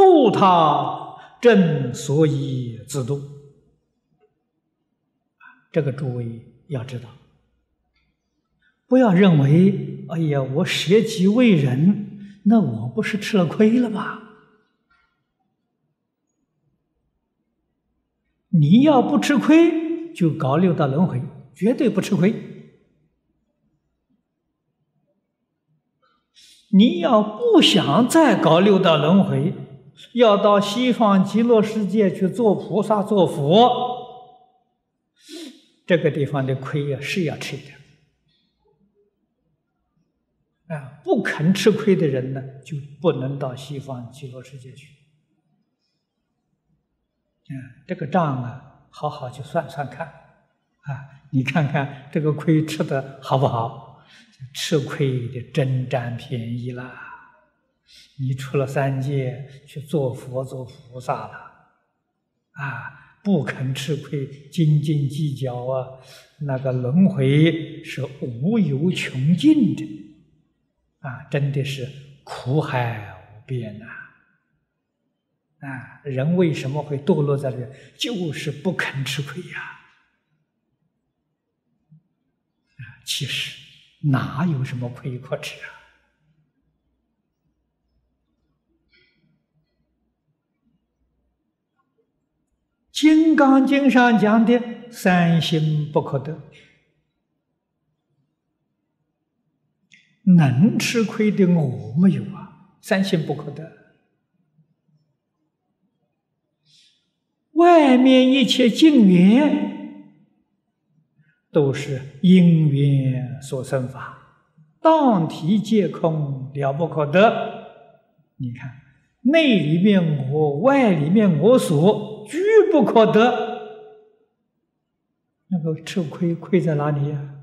度他正所以自度。这个诸位要知道，不要认为，哎呀，我舍己为人，那我不是吃了亏了吗？你要不吃亏，就搞六道轮回，绝对不吃亏。你要不想再搞六道轮回，要到西方极乐世界去做菩萨、做佛，这个地方的亏呀是要吃的。啊，不肯吃亏的人呢，就不能到西方极乐世界去。嗯，这个账啊，好好去算算看，啊，你看看这个亏吃的好不好？吃亏的真占便宜了。你出了三界去做佛做菩萨了，啊，不肯吃亏，斤斤计较啊，那个轮回是无有穷尽的，啊，真的是苦海无边呐。啊，人为什么会堕落在这？就是不肯吃亏呀！啊，其实哪有什么亏可吃啊？《金刚经》上讲的“三心不可得”，能吃亏的我没有啊！三心不可得。外面一切境缘都是因缘所生法，当体皆空，了不可得。你看，内里面我，外里面我所，不可得。那个吃亏，亏在哪里呀？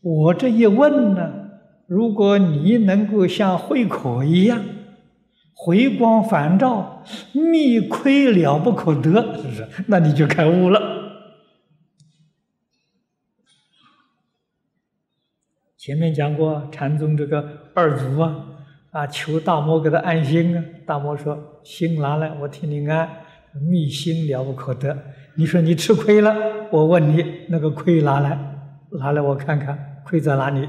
我这一问呢？如果你能够像慧可一样回光返照，密亏了不可得，是不是？那你就开悟了。前面讲过禅宗这个二祖啊，啊，求大摩给他安心啊。大摩说：“心拿来，我替你安。密心了不可得。你说你吃亏了，我问你，那个亏拿来，拿来我看看，亏在哪里？”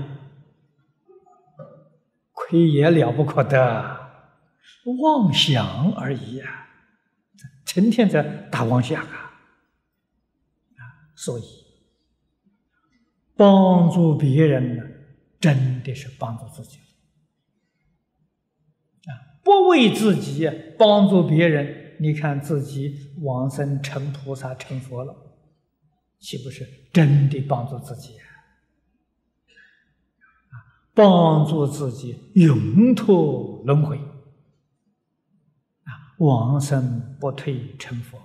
亏也了不可得，妄想而已啊！成天在打妄想啊！啊，所以帮助别人呢，真的是帮助自己！不为自己帮助别人，你看自己往生成菩萨成佛了，岂不是真的帮助自己？帮助自己永脱轮回，啊，往生不退成佛！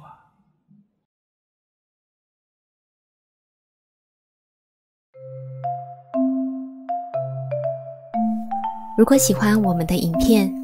如果喜欢我们的影片，